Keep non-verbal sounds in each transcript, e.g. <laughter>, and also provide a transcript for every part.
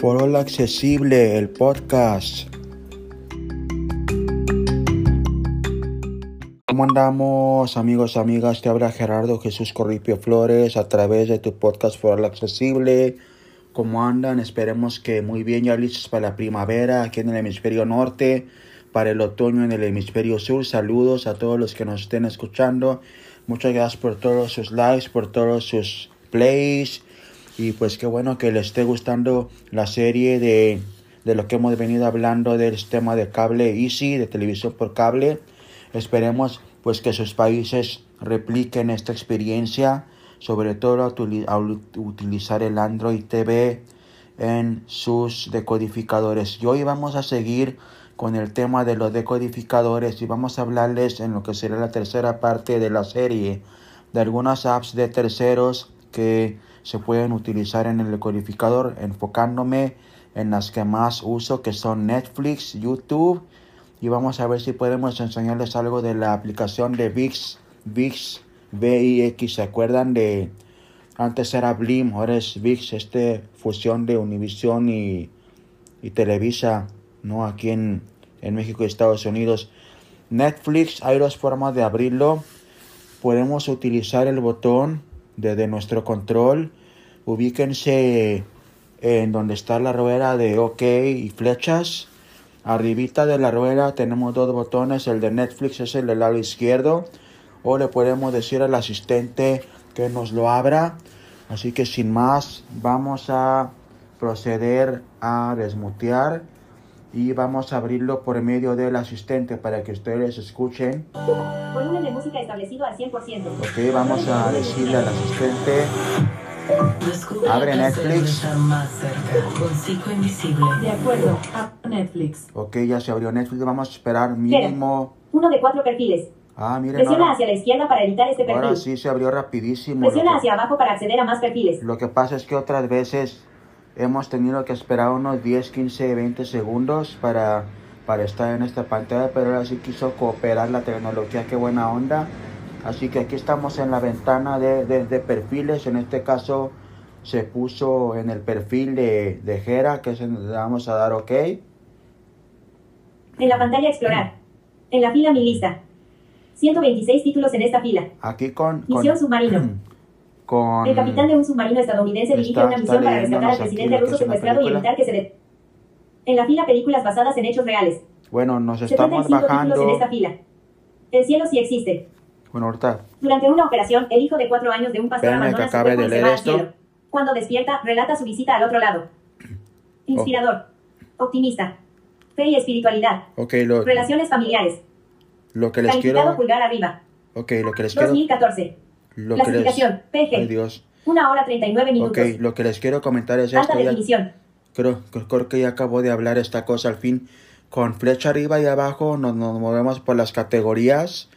Foro Accesible, el podcast. ¿Cómo andamos, amigos, amigas? Te habla Gerardo Jesús Corripio Flores a través de tu podcast Foro Accesible. ¿Cómo andan? Esperemos que muy bien, ya listos para la primavera aquí en el hemisferio norte, para el otoño en el hemisferio sur. Saludos a todos los que nos estén escuchando. Muchas gracias por todos sus likes, por todos sus plays y pues qué bueno que les esté gustando la serie de, de lo que hemos venido hablando del sistema de cable Easy, de televisión por cable. Esperemos pues que sus países repliquen esta experiencia, sobre todo al utilizar el Android TV en sus decodificadores. Y hoy vamos a seguir con el tema de los decodificadores y vamos a hablarles en lo que será la tercera parte de la serie de algunas apps de terceros que se pueden utilizar en el decodificador enfocándome en las que más uso que son Netflix, YouTube y vamos a ver si podemos enseñarles algo de la aplicación de VIX, VIX, VIX, ¿se acuerdan de antes era Blim, ahora es VIX, este fusión de Univision y, y Televisa, ¿no? Aquí en, en México y Estados Unidos. Netflix, hay dos formas de abrirlo. Podemos utilizar el botón desde nuestro control ubíquense en donde está la rueda de OK y flechas. Arribita de la rueda tenemos dos botones, el de Netflix es el del lado izquierdo. O le podemos decir al asistente que nos lo abra. Así que sin más, vamos a proceder a desmutear y vamos a abrirlo por medio del asistente para que ustedes escuchen. Volumen de música establecido al 100%. Ok, vamos a decirle al asistente Abre Netflix. De acuerdo, a Netflix. Ok, ya se abrió Netflix. Vamos a esperar mínimo. Uno de cuatro perfiles. Ah, miren. Presiona hacia la izquierda para editar este perfil. Ahora sí se abrió rapidísimo. Presiona hacia abajo para acceder a más perfiles. Lo que pasa es que otras veces hemos tenido que esperar unos 10, 15, 20 segundos para, para estar en esta pantalla, pero ahora sí quiso cooperar la tecnología. Qué buena onda. Así que aquí estamos en la ventana de, de, perfiles. En este caso se puso en el perfil de, de Jera, que es le vamos a dar OK. En la pantalla explorar. En la fila mi lista. 126 títulos en esta fila. Aquí con... Misión submarino. <clears throat> Con, el capitán de un submarino estadounidense dirige una misión para rescatar al presidente ruso secuestrado y evitar que se le... En la fila películas basadas en hechos reales. Bueno, nos estamos bajando... en esta fila. El cielo sí existe. Bueno, ahorita. Durante una operación, el hijo de cuatro años de un pastor abandona su cuerpo y se va al cielo. Cuando despierta, relata su visita al otro lado. Inspirador. Optimista. Fe y espiritualidad. Ok, lo, Relaciones familiares. Lo que les Calificado quiero... pulgar arriba. Ok, lo que les quiero... 2014. Lo Clasificación. les... PG. Ay, Dios. Una hora 39 minutos. Ok, lo que les quiero comentar es Alta esto. ya- definición. Creo, creo que ya acabo de hablar esta cosa al fin. Con flecha arriba y abajo nos, nos movemos por las categorías.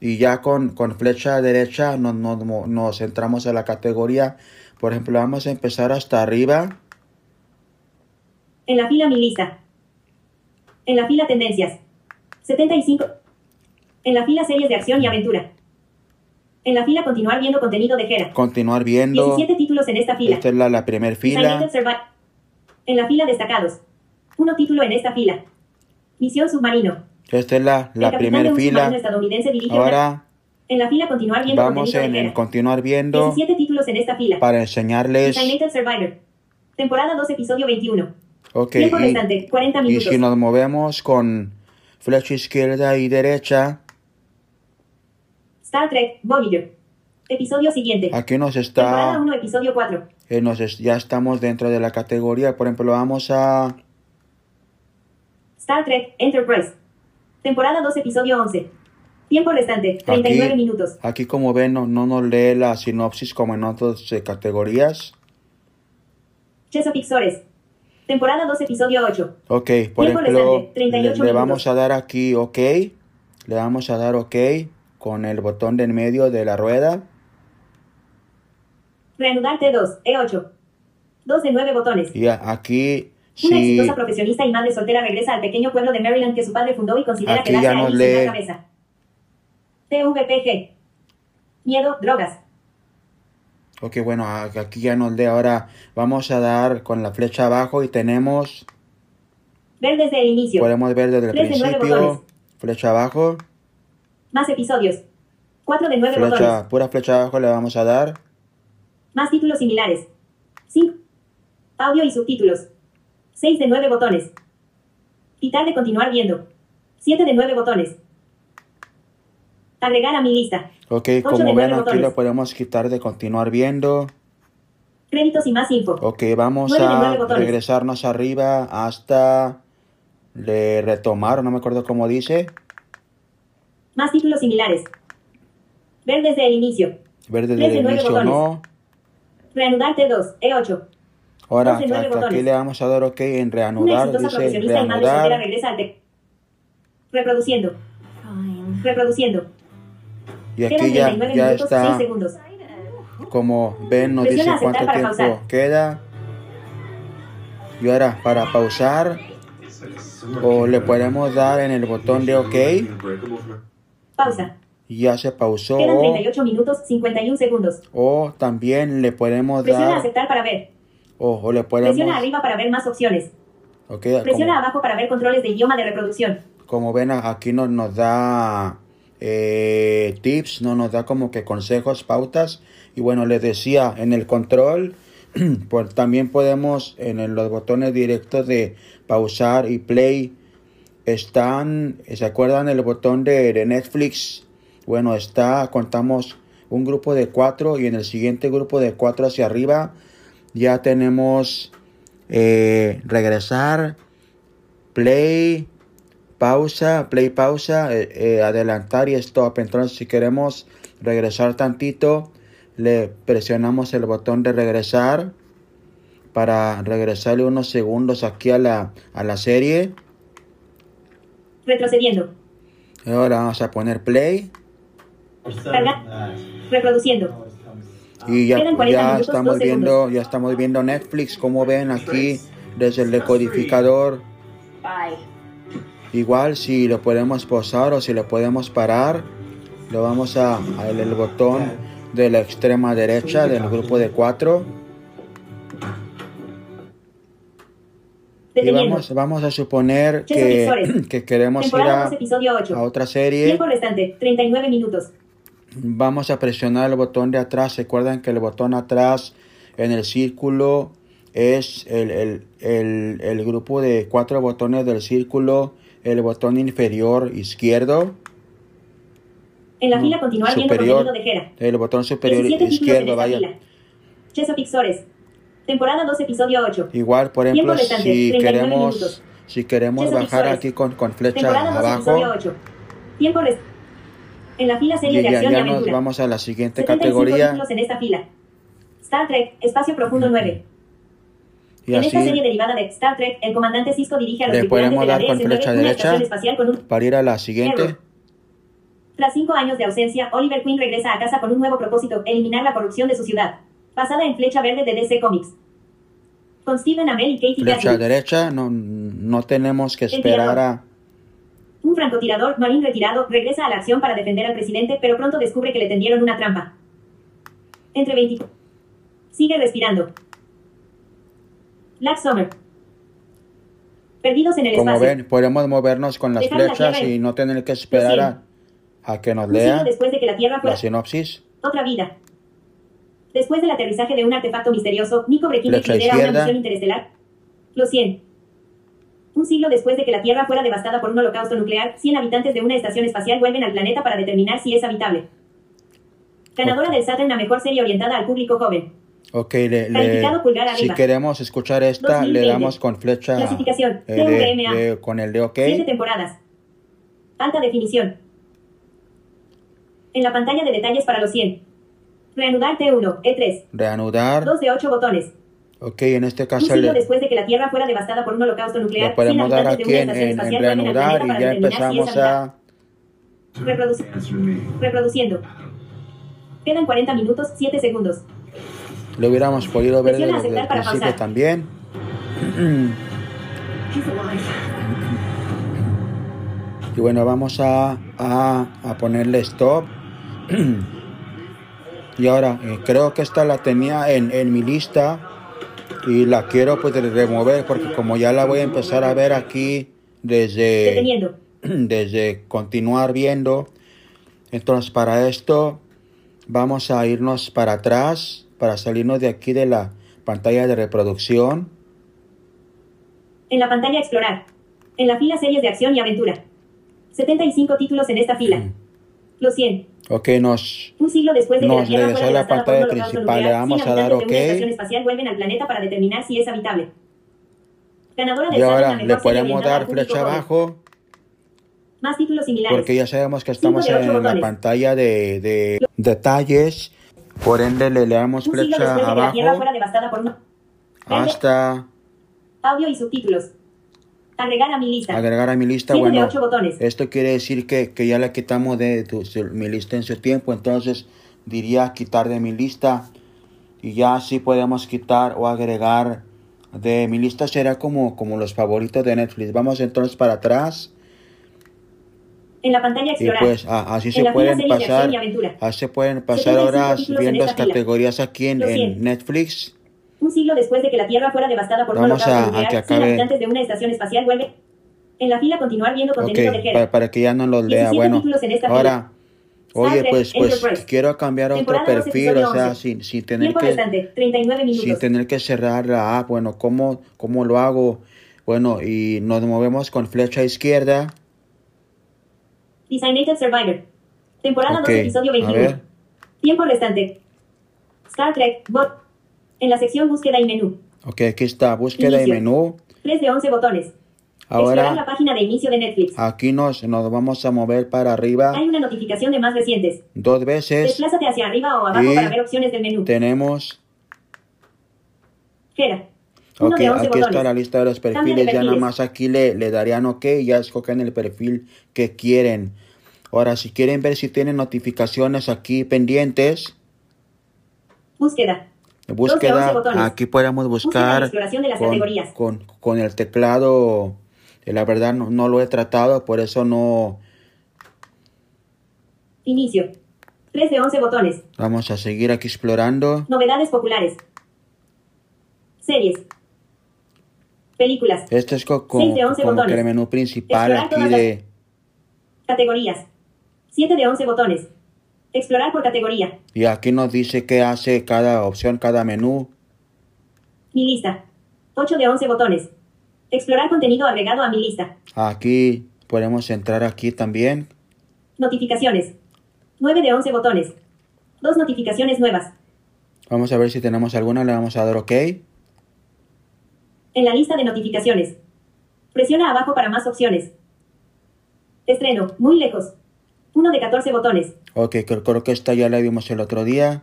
Y ya con, con flecha derecha nos, nos, nos entramos a la categoría. Por ejemplo, vamos a empezar hasta arriba. En la fila mi lista. En la fila tendencias. 75. En la fila series de acción y aventura. En la fila continuar viendo contenido de Jera. Continuar viendo. 17 títulos en esta fila. Esta es la, la primera fila. En la fila destacados. Uno título en esta fila. Misión submarino. Esta es la, la primera fila. estadounidense dirige Ahora En la fila continuar viendo vamos en Jera. continuar viendo 17 títulos en esta fila. para enseñarles. Survivor. Temporada 2, episodio 21. Ok, Tiempo y, restante, 40 y minutos. si nos movemos con flecha izquierda y derecha, Star Trek, Voyager. Episodio siguiente. aquí nos Temporada está. 1, episodio 4. eh, nos es- ya estamos dentro de la categoría. Por ejemplo, vamos a. Star Trek, Enterprise. Temporada 2, episodio 11. Tiempo restante, 39 Aquí, minutos. aquí como ven, no, no nos lee la sinopsis como en otras eh, categorías. Chesapeake. Temporada 2, episodio 8. Ok, por Tiempo ejemplo, restante, 38 le, le vamos a dar aquí OK. Le vamos a dar OK con el botón de en medio de la rueda. Reanudar T2, E8. 2 de 9 botones. Y aquí, Una exitosa profesionista y madre soltera regresa al pequeño pueblo de Maryland que su padre fundó y considera Aquí quedarse ya nos lee. la cabeza. TVPG. Miedo, drogas. Ok, bueno, aquí ya nos lee. Ahora vamos a dar con la flecha abajo y tenemos, Ver desde el inicio. podemos ver desde el Tres nueve principio, flecha abajo, Más episodios. 4 de 9 botones. flecha, pura flecha abajo le vamos a dar. Más títulos similares. 5. Audio y subtítulos. 6 de 9 botones. Quitar de continuar viendo. 7 de 9 botones. Agregar a mi lista. Ok, como ven aquí botones. lo podemos quitar de continuar viendo. Créditos y más info. Ok, vamos a botones. regresarnos arriba hasta de retomar, no me acuerdo cómo dice. Más títulos similares. Ver desde el inicio. Ver desde Tres de el nueve inicio botones. no. Reanudar T2. E8. Ahora hasta aquí botones. le vamos a dar ok en Una reanudar. exitosa Dice reanudar. regresa. Reproduciendo. Fine. Reproduciendo. Y Quedan aquí ya, 39 ya minutos 6 está. segundos. Como ven, nos Presiona dice cuánto tiempo pausar. queda. Y ahora, para pausar, o le podemos dar en el botón de OK. Pausa. Ya se pausó. Quedan O, 38 minutos 51 segundos. o también le podemos Presiona dar. aceptar para ver. O, o le podemos. Presiona arriba para ver más opciones. Presiona como, abajo para ver controles de idioma de reproducción. como ven, aquí nos, nos da eh, tips, no nos da como que consejos, pautas. Y bueno, les decía, en el control, <clears throat> pues también podemos, en los botones directos de pausar y play, están, ¿se acuerdan el botón de, Netflix? Bueno, está, contamos un grupo de cuatro y en el siguiente grupo de cuatro hacia arriba ya tenemos eh, regresar, play, pausa, play, pausa, eh, eh, adelantar y stop. Entonces, si queremos regresar tantito, le presionamos el botón de regresar para regresarle unos segundos aquí a la, a la serie. Retrocediendo. Ahora vamos a poner play Carga. Reproduciendo. y ya, Quedan 40 ya estamos viendo, ya estamos viendo Netflix. Como ven aquí desde el decodificador. Igual si lo podemos pausar o si lo podemos parar, le vamos a, a el, el botón de la extrema derecha del grupo de cuatro y vamos, vamos a suponer que, que queremos ir Temporada a, 2, episodio 8. a otra serie. Tiempo restante, 39 minutos. Vamos a presionar el botón de atrás. Recuerden que el botón atrás en el círculo es el, el, el, el grupo de cuatro botones del círculo, el botón inferior izquierdo. En la fila continuar viendo superior. contenido de Jera. El botón superior 17 títulos en izquierdo, vaya. Sores. Temporada 2, episodio 8. Igual, por ejemplo, restante, si 39 queremos, si queremos Chesapeake bajar Sores. aquí con, con flecha Temporada 2, episodio abajo, 8. Tiempo. En la fila y serie de ya, acción y ya nos aventura. vamos a la siguiente 75 categoría. en esta fila. Star Trek, Espacio Profundo 9. Y en esta serie derivada de Star Trek, el comandante Cisco dirige a los Le tripulantes podemos de la con DS-9 flecha una derecha. estación espacial con un para ir a la siguiente. Error. Tras cinco años de ausencia, Oliver Queen regresa a casa con un nuevo propósito, eliminar la corrupción de su ciudad. Basada en Flecha Verde de DC Comics. Con Stephen Amell y Katie Flecha Gatlin. derecha, no, no tenemos que esperar a... Un francotirador, marín retirado, regresa a la acción para defender al presidente, pero pronto descubre que le tendieron una trampa. Entre 20. Sigue respirando. Black Summer. Perdidos en el Como espacio. ven, podemos movernos con las Dejar la flechas Tierra y no tener que esperar a, a que nos Un siglo lea después de que la Tierra fuera la sinopsis. otra vida. Después del aterrizaje de un artefacto misterioso, Nico Flecha lidera una misión interestelar. Los 100. Un siglo después de que la Tierra fuera devastada por un holocausto nuclear, 100 habitantes de una estación espacial vuelven al planeta para determinar si es habitable. Ganadora del Saturn a mejor serie orientada al público joven. Ok, le, le- si queremos escuchar esta, 2020. le damos con flecha Clasificación, eh, con el de OK. 7 temporadas. Alta definición. En la pantalla de detalles para los 100. Reanudar T1, E3. Reanudar. 2 de 8 botones. Ok, en este Un caso siglo le, después de que la Tierra fuera devastada por un holocausto nuclear, le podemos 100 dar aquí en, en- en reanudar y ya si empezamos habitable. a... Reproduc- reproduciendo. Quedan 40 minutos, 7 segundos. Lo hubiéramos podido ver Presiona desde, el principio pausar. también. <clears throat> Y bueno, vamos a, a, a ponerle stop. <clears throat> Y ahora, eh, creo que esta la tenía en, en mi lista y la quiero pues remover porque como ya la voy a empezar a ver aquí desde, <clears throat> desde continuar viendo, entonces para esto vamos a irnos para atrás, para salirnos de aquí de la pantalla de reproducción. En la pantalla explorar. En la fila series de acción y aventura. 75 títulos en esta fila. Los 100. Ok, nos, Un siglo después de que la Nos Tierra regresó la pantalla principal. Le vamos 100 a dar de una OK. espacial vuelven al planeta para determinar si es habitable. Ganadora del y ahora le podemos dar flecha abajo Más títulos similares. porque ya sabemos que estamos de en ocho la botones. pantalla de, de detalles. Por ende le le damos flecha después de la abajo fuera devastada por un... Verde, hasta Audio y subtítulos. Agregar a mi lista. agregar a mi lista. Siete de Bueno, ocho botones. esto quiere decir que, que ya la quitamos de tu- mi lista en su tiempo. Entonces diría quitar de mi lista y ya así podemos quitar o agregar de mi lista. Será como, como los favoritos de Netflix. Vamos entonces para atrás. En la pantalla Y explorar. pues a- así En se la fila pueden pasar, y así se pueden pasar 75 horas viendo las fila. categorías aquí en, en 100. Netflix. Un siglo después de que la Tierra fuera devastada por Vamos a- a que 100 acabe. habitantes de una estación espacial vuelven. En la fila continuar viendo contenido de para, para que ya no los lea. 17 Bueno, ahora, oye, pues, pues quiero cambiar otro perfil, o sea, 11. sin, sin tener que restante, 39 sin tener que cerrar la app. Bueno, ¿cómo, cómo lo hago? Bueno, y nos movemos con flecha izquierda. Designated Survivor. Temporada Ok, 2, episodio a 21. ver. Tiempo restante. Star Trek, bot. En la sección búsqueda y menú. Ok, aquí está, búsqueda y menú. 3 de 11 botones. Explorar la Ahora, página de inicio de Netflix. aquí nos, nos vamos a mover para arriba Hay una notificación de más recientes. dos veces. Desplázate hacia arriba o abajo para ver opciones del menú. Tenemos Gera. Ok, de 11 aquí está la lista de los Cambio de perfiles. Ya nada perfiles. más aquí le, le darían OK y ya escogen el perfil que quieren. Ahora, si quieren ver si tienen notificaciones aquí pendientes, Búsqueda. Búsqueda, 11 botones. aquí y buscar exploración de las con, con, con el teclado. eh, La verdad no, no lo he tratado, por eso no Inicio. 3 de 11 botones. vamos a seguir aquí explorando. Novedades populares. Series. Películas. Este es co- como, Seis de once como que botones. el menú principal Explorar aquí de... Categorías. 7 de 11 botones. Explorar por categoría. Y aquí nos dice qué hace cada opción, cada menú. Mi lista. 8 de 11 botones. Explorar contenido agregado a mi lista. Aquí podemos entrar aquí también. Notificaciones. 9 de 11 botones. Dos notificaciones nuevas. Vamos a ver si tenemos alguna, le vamos a dar OK. En la lista de notificaciones. Presiona abajo para más opciones. Estreno. Muy lejos. 1 de 14 botones. Ok, creo, que esta ya la vimos el otro día.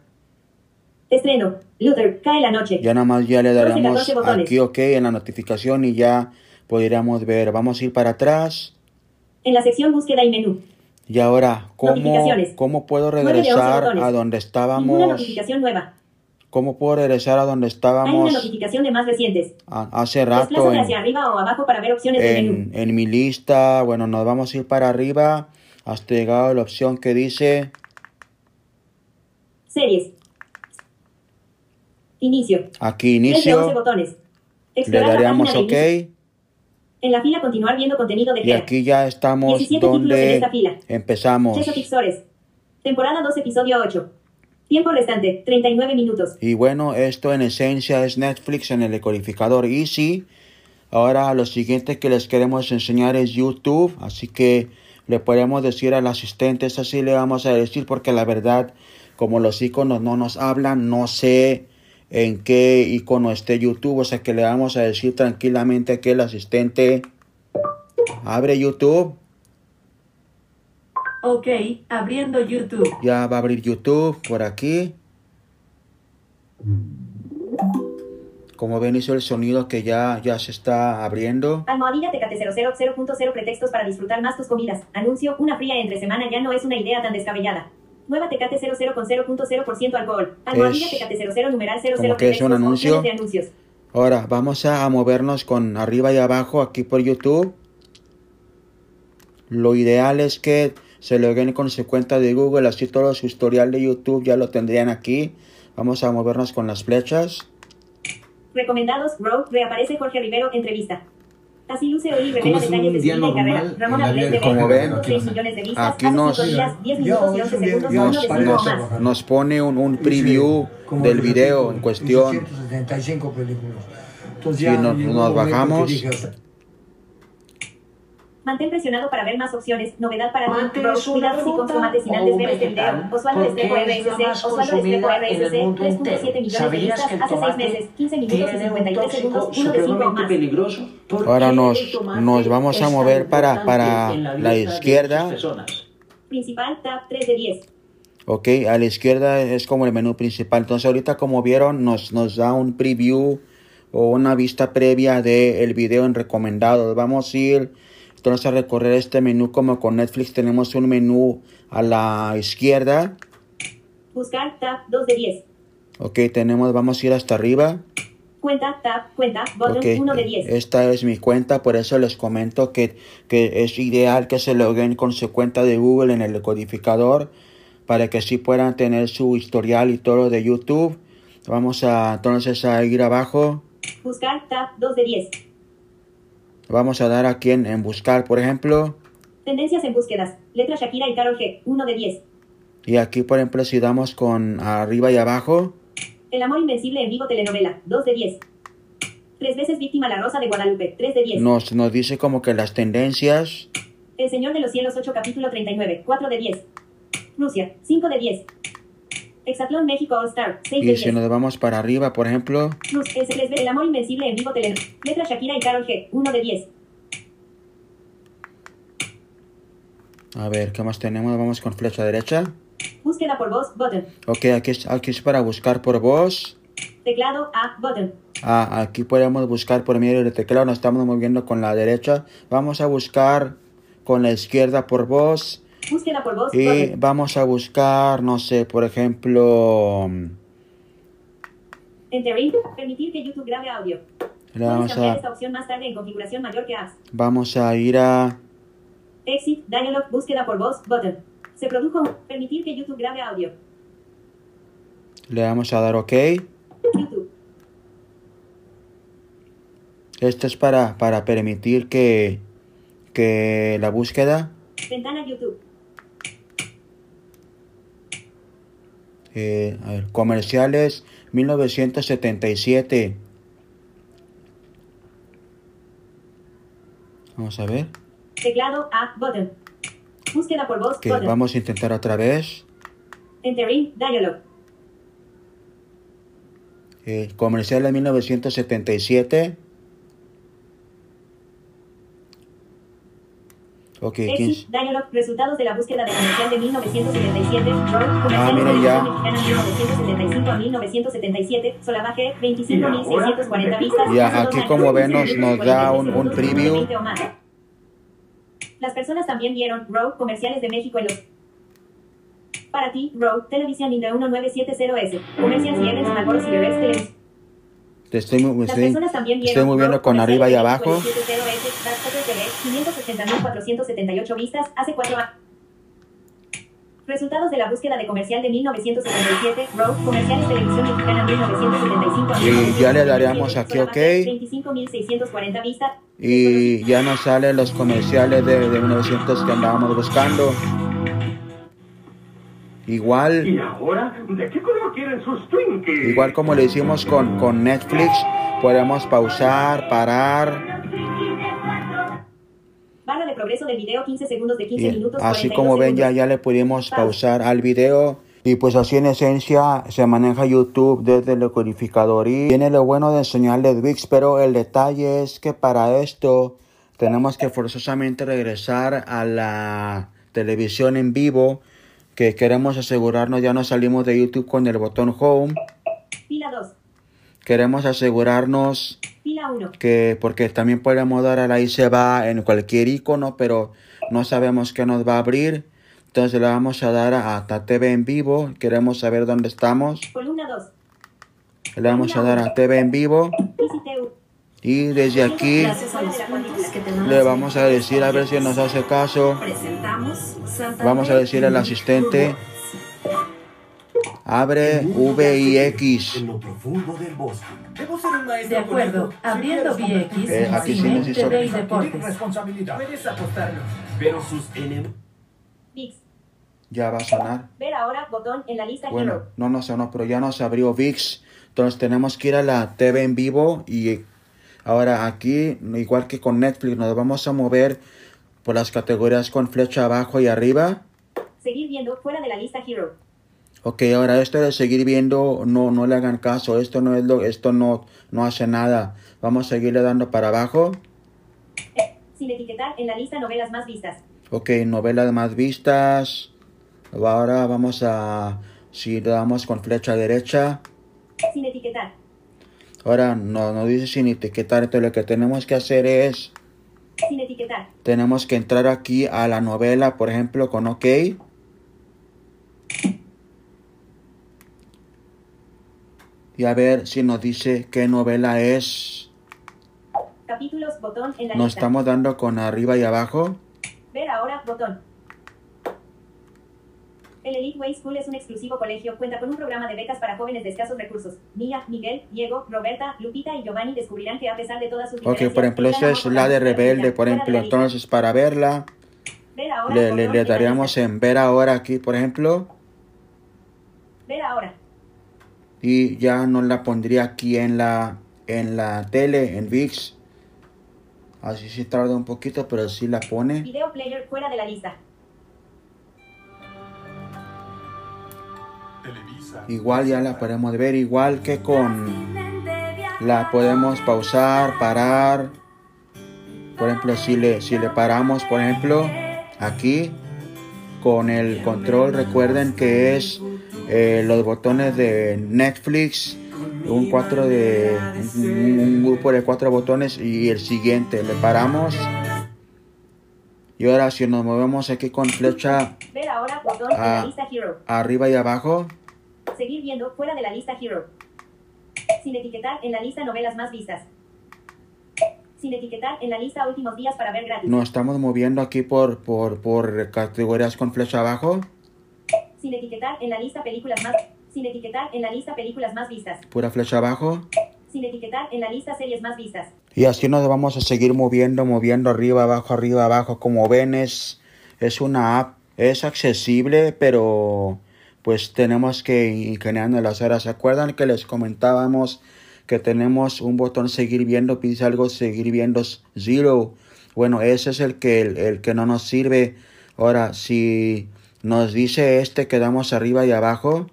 Estreno. Luther. Cae la noche. Ya nada más ya le 12, daremos 14 botones. aquí OK en la notificación y ya podríamos ver. Vamos a ir para atrás. En la sección búsqueda y menú. Y ahora, ¿cómo, cómo puedo de regresar a donde estábamos? notificación nueva. ¿Cómo puedo regresar a donde Hay una estábamos notificación de más recientes. a- hace rato en, hacia arriba o abajo para ver opciones del menú. en, en mi lista? Bueno, nos vamos a ir para arriba hasta llegar a la opción que dice Series. Inicio. aquí 3 de 11 inicio. botones. Le daríamos. OK. En la fila continuar viendo contenido de Y Her. aquí ya estamos 17 títulos en donde esta fila. empezamos. Temporada 2, episodio 8. Tiempo restante, 39 minutos. Y bueno, esto en esencia es Netflix en el decodificador Easy. Ahora lo siguiente que les queremos enseñar es YouTube. Así que le podemos decir al asistente, eso sí le vamos a decir porque la verdad, como los iconos no nos hablan, no sé en qué icono esté YouTube. O sea que le vamos a decir tranquilamente que el asistente abre YouTube. Ok, abriendo YouTube. Ya va a abrir YouTube por aquí. Como ven hizo el sonido que ya, ya se está abriendo. Almohadilla Tecate 000.0 pretextos para disfrutar más tus comidas. Anuncio, una fría entre semana ya no es una idea tan descabellada. Nueva Tecate 00 con 0.0% alcohol. Almohadilla Es Tecate 00 numeral 00 como que es un anuncio. de anuncios. Ahora vamos a, a movernos con arriba y abajo aquí por YouTube. Lo ideal es que se loguen con su cuenta de Google, así todo su historial de YouTube ya lo tendrían aquí. Vamos a movernos con las flechas. Recomendados, Row, reaparece Jorge Rivero, entrevista. Así luce hoy ¿Cómo revela detalles de su vida y carrera. Ramón de Como ven, 6 millones de vistas, aquí nos- cinco días, 10 Yo, minutos y es 11 un día- segundos, yo uno de Nos, parece cinco nos- más. trabajar. nos pone un, un preview del de video en cuestión. 175 películas. Entonces Sí, ya nos- bajamos. Mantén presionado para ver más opciones. Novedad para ti. Mate Row, es una cuidado si fruta consumates sin antes ver este video. Osvaldo porque Restrepo es la RSC. Osvaldo el RSC. mundo 3.7 entero. millones de ¿Sabías vistas hace 6 tomate meses. 15 minutos y tiene un 53 segundos, tóxico uno de 5 supremamente más. Ahora nos, nos vamos a mover para, para la de muchas izquierda. Principal, tab 3 de 10. Ok, a la izquierda es como el menú principal. Entonces ahorita como vieron nos, nos da un preview o una vista previa del video en recomendados. Vamos a ir entonces a recorrer este menú como con Netflix. Tenemos un menú a la izquierda. Buscar, tab 2 de 10. Ok, tenemos, vamos a ir hasta arriba. Cuenta, tab, cuenta, botón Ok, 1 de 10. esta es mi cuenta, por eso les comento que, que es ideal que se loguen con su cuenta de Google en el codificador para que así puedan tener su historial y todo de YouTube. Vamos a entonces a ir abajo. Buscar, tab 2 de 10. Vamos a dar aquí en, en buscar, por ejemplo. Tendencias en búsquedas. Letra Shakira y Carol G. 1 de 10. Y aquí, por ejemplo, si damos con arriba y abajo, El amor invencible en vivo telenovela. 2 de 10. Tres veces víctima La Rosa de Guadalupe. 3 de 10. nos, nos dice como que las tendencias. El Señor de los Cielos 8 capítulo 39. 4 de 10. Rusia. 5 de 10. Hexatlón México All Star. 6 de Y si 10. nos vamos para arriba, por ejemplo, tres ve- el amor invencible en vivo telenovela. Letra Shakira y Carol G. 1 de 10. a ver, ¿qué más tenemos? Vamos con flecha derecha. Búsqueda por voz. Button. Ok, aquí es, aquí es para buscar por voz. Teclado A. Button. Ah, aquí podemos buscar por medio del teclado, nos estamos moviendo con la derecha. Vamos a buscar con la izquierda por voz. Por voz. Y vamos a buscar, no sé, por ejemplo, Entering. Permitir que YouTube grabe audio. vamos a, esta opción más tarde en configuración mayor que apps. vamos a ir a, Exit, Dialog, búsqueda por voz, button. Se produjo permitir que YouTube grabe audio. le vamos a dar OK. YouTube. Esto es para, para permitir que, que la búsqueda, Ventana YouTube. Eh, a ver, comerciales 1977. Vamos a ver. Teclado A, button. Búsqueda por voz, Que button. vamos a intentar otra vez. Entering, Dialog. Eh, comercial de 1977. Ok, ¿quién Dialog. Resultados de la búsqueda de comercial de 1977. Roll, comercial Ah, televisión ya. mexicana 1975 a 1977. Solavaje, 25.640 vistas. Ya, aquí como ven, nos- nos da un- un 46 preview. 20 o más. Las personas también vieron Row comerciales de México en los para ti, Row, Televisión India 1970S. Comerciales Yearens, Malboros y Bebés Televisión. Te estoy, mu- Las estoy, estoy moviendo con arriba y abajo. 580.478 vistas, hace 4 años. Resultados de la búsqueda de comercial de 1977, Row, comerciales televisión mexicana 1975 a Y ya le daríamos 1977, aquí, ok. 25.640 vistas. Y ya nos salen los comerciales de, de 1900 que andábamos buscando. Igual, ¿Y ahora? ¿De qué color quieren sus Twinkies? igual como lo hicimos con, con Netflix, podemos pausar, parar. Barra de progreso del video 15 segundos de 15 Y minutos. así 42 como ven, ya, segundos. ya le pudimos pausar al video. Y pues así en esencia se maneja YouTube desde el codificador. Y tiene lo bueno de enseñarles Wix, pero el detalle es que para esto tenemos que forzosamente regresar a la televisión en vivo. Que queremos asegurarnos, ya no salimos de YouTube con el botón Home. Fila 2. Queremos asegurarnos Fila 1. que porque también podemos dar a la se va en cualquier icono, pero no sabemos qué nos va a abrir. Entonces le vamos a dar a, a TV en vivo. Queremos saber dónde estamos. Columna 2. Le vamos a dar a TV en vivo. Y desde aquí le vamos a decir a ver si nos hace caso. Vamos a decir al asistente, abre VIX. En lo profundo del bosque. Debo ser un maestro De acuerdo, abriendo VX, Eh, aquí sí necesito- responsabilidad. Puedes apostarlo. Pero sus enemigos. VIX. Ya va a sonar. Ver ahora botón en la lista Bueno, Hero. no nos sonó, pero ya nos abrió VIX. Entonces tenemos que ir a la TV en vivo y ahora aquí, igual que con Netflix, nos vamos a mover por las categorías con flecha abajo y arriba. Seguir viendo fuera de la lista Hero. Ok, ahora esto de seguir viendo, no, no le hagan caso, esto no es lo, esto no, no hace nada. Vamos a seguirle dando para abajo. Sin etiquetar en la lista novelas más vistas. Ok, novelas más vistas. Ahora vamos a, si le damos con flecha derecha, Sin etiquetar. ahora no, nos dice sin etiquetar, entonces lo que tenemos que hacer es, Sin etiquetar. tenemos que entrar aquí a la novela, por ejemplo, con OK. Y a ver si nos dice qué novela es. Capítulos botón en la Nos lista. estamos dando con arriba y abajo. Ver ahora botón. El Elite Way School es un exclusivo colegio, cuenta con un programa de becas para jóvenes de escasos recursos. Mía, Miguel, Diego, Roberta, Lupita y Giovanni descubrirán que a pesar de todas sus Ok, por ejemplo, esta es la de Rebelde, por ejemplo. Entonces, para verla, Ver ahora le, le, le daríamos en ver ahora aquí, por ejemplo. Ver ahora. Y ya no la pondría aquí en la, en la tele, en VIX. Así sí tarda un poquito, pero sí la pone. Video player fuera de la lista. Igual ya la podemos ver, igual que con... La podemos pausar, parar. Por ejemplo, si le, si le paramos, por ejemplo, aquí con el control, recuerden que es eh, los botones de Netflix, un cuatro de un, un grupo de cuatro botones y el siguiente le paramos. Y ahora si nos movemos aquí con flecha Ver ahora botón en Ah. la lista Hero. arriba y abajo, Seguir viendo fuera de la lista Hero. Sin etiquetar en la lista novelas más vistas. Sin etiquetar en la lista últimos días para ver gratis. nos estamos moviendo aquí por, por, por categorías con flecha abajo, Sin etiquetar en la lista películas más. Sin etiquetar en la lista películas más vistas. pura flecha abajo. Sin etiquetar en la lista series más vistas. Y así nos vamos a seguir moviendo, moviendo arriba, abajo, arriba, abajo. Como ven, es, es una app, es accesible, pero pues tenemos que ingeniarnos las horas. ¿Se acuerdan que les comentábamos que tenemos un botón seguir viendo, dice algo seguir viendo zero? Bueno, ese es el que, el, el que no nos sirve. Ahora, si nos dice este que damos arriba y abajo,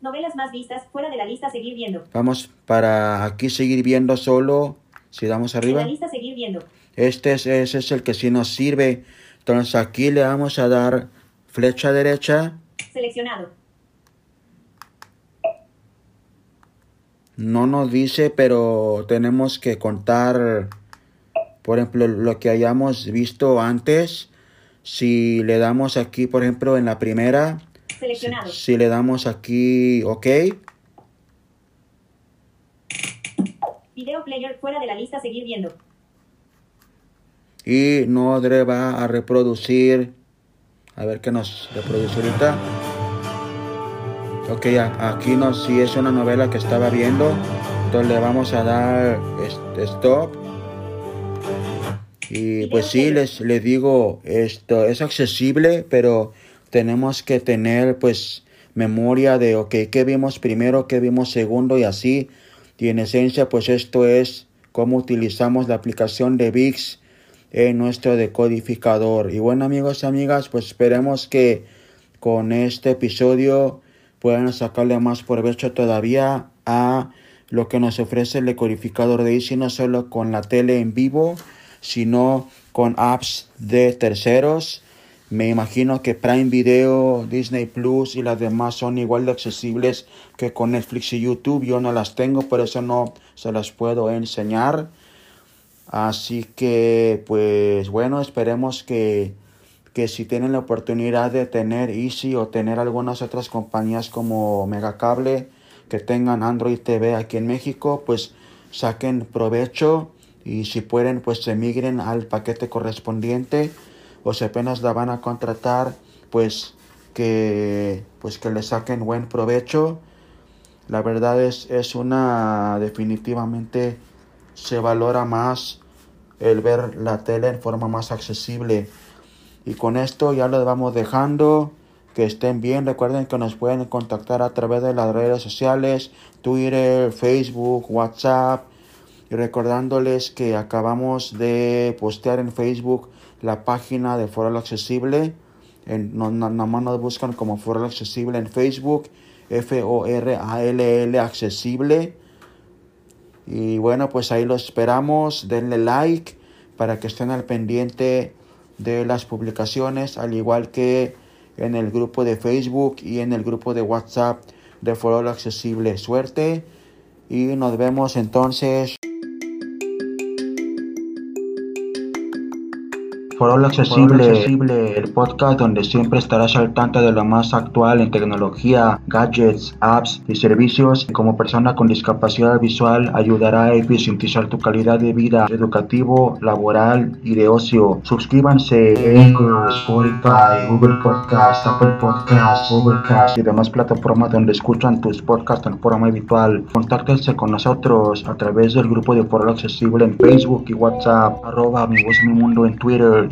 Novelas más vistas fuera de la lista seguir viendo. vamos para aquí seguir viendo solo. Si damos En arriba. la lista seguir viendo. Este es, ese es el que sí nos sirve. Entonces aquí le vamos a dar flecha derecha. Seleccionado. No nos dice, pero tenemos que contar, por ejemplo, lo que hayamos visto antes. Si le damos aquí, por ejemplo, en la primera, si, Seleccionado. si le damos aquí OK, Video player fuera de la lista seguir viendo. y no va a reproducir. A ver qué nos reproduce ahorita. Ok, aquí nos, si es una novela que estaba viendo, entonces le vamos a dar este, stop. Y pues sí, les, les digo, esto es accesible, pero tenemos que tener pues memoria de, ok, qué vimos primero, qué vimos segundo y así. Y en esencia, pues esto es cómo utilizamos la aplicación de VIX en nuestro decodificador. Y bueno amigos y amigas, pues esperemos que con este episodio puedan sacarle más provecho todavía a lo que nos ofrece el decodificador de Easy, no solo con la tele en vivo, sino con apps de terceros. Me imagino que Prime Video, Disney Plus y las demás son igual de accesibles que con Netflix y YouTube. Yo no las tengo, por eso no se las puedo enseñar. Así que, pues bueno, esperemos que, que si tienen la oportunidad de tener Easy o tener algunas otras compañías como Megacable que tengan Android TV aquí en México, pues saquen provecho y si pueden pues se migren al paquete correspondiente o si apenas la van a contratar pues que pues que le saquen buen provecho. La verdad es, es una definitivamente se valora más el ver la tele en forma más accesible. Y con esto ya les vamos dejando. Que estén bien. Recuerden que nos pueden contactar a través de las redes sociales Twitter Facebook WhatsApp y recordándoles que acabamos de postear en Facebook la página de Foro Accesible. En, no, no, nos buscan como Foro Accesible en Facebook. F-O-R-A-L-L Accesible. Y bueno, pues ahí lo esperamos. Denle like para que estén al pendiente de las publicaciones, al igual que en el grupo de Facebook y en el grupo de WhatsApp de Foro Accesible. Suerte y nos vemos entonces. Foro Accesible, Accesible, el podcast donde siempre estarás al tanto de lo más actual en tecnología, gadgets, apps y servicios. Como persona con discapacidad visual ayudará a eficientizar tu calidad de vida educativo, laboral y de ocio. Suscríbanse en Spotify, Google Podcast, Apple Podcast, Google Cast y demás plataformas donde escuchan tus podcasts en forma habitual. Contáctense con nosotros a través del grupo de Foro Accesible en Facebook y WhatsApp, arroba mi voz mi mundo en Twitter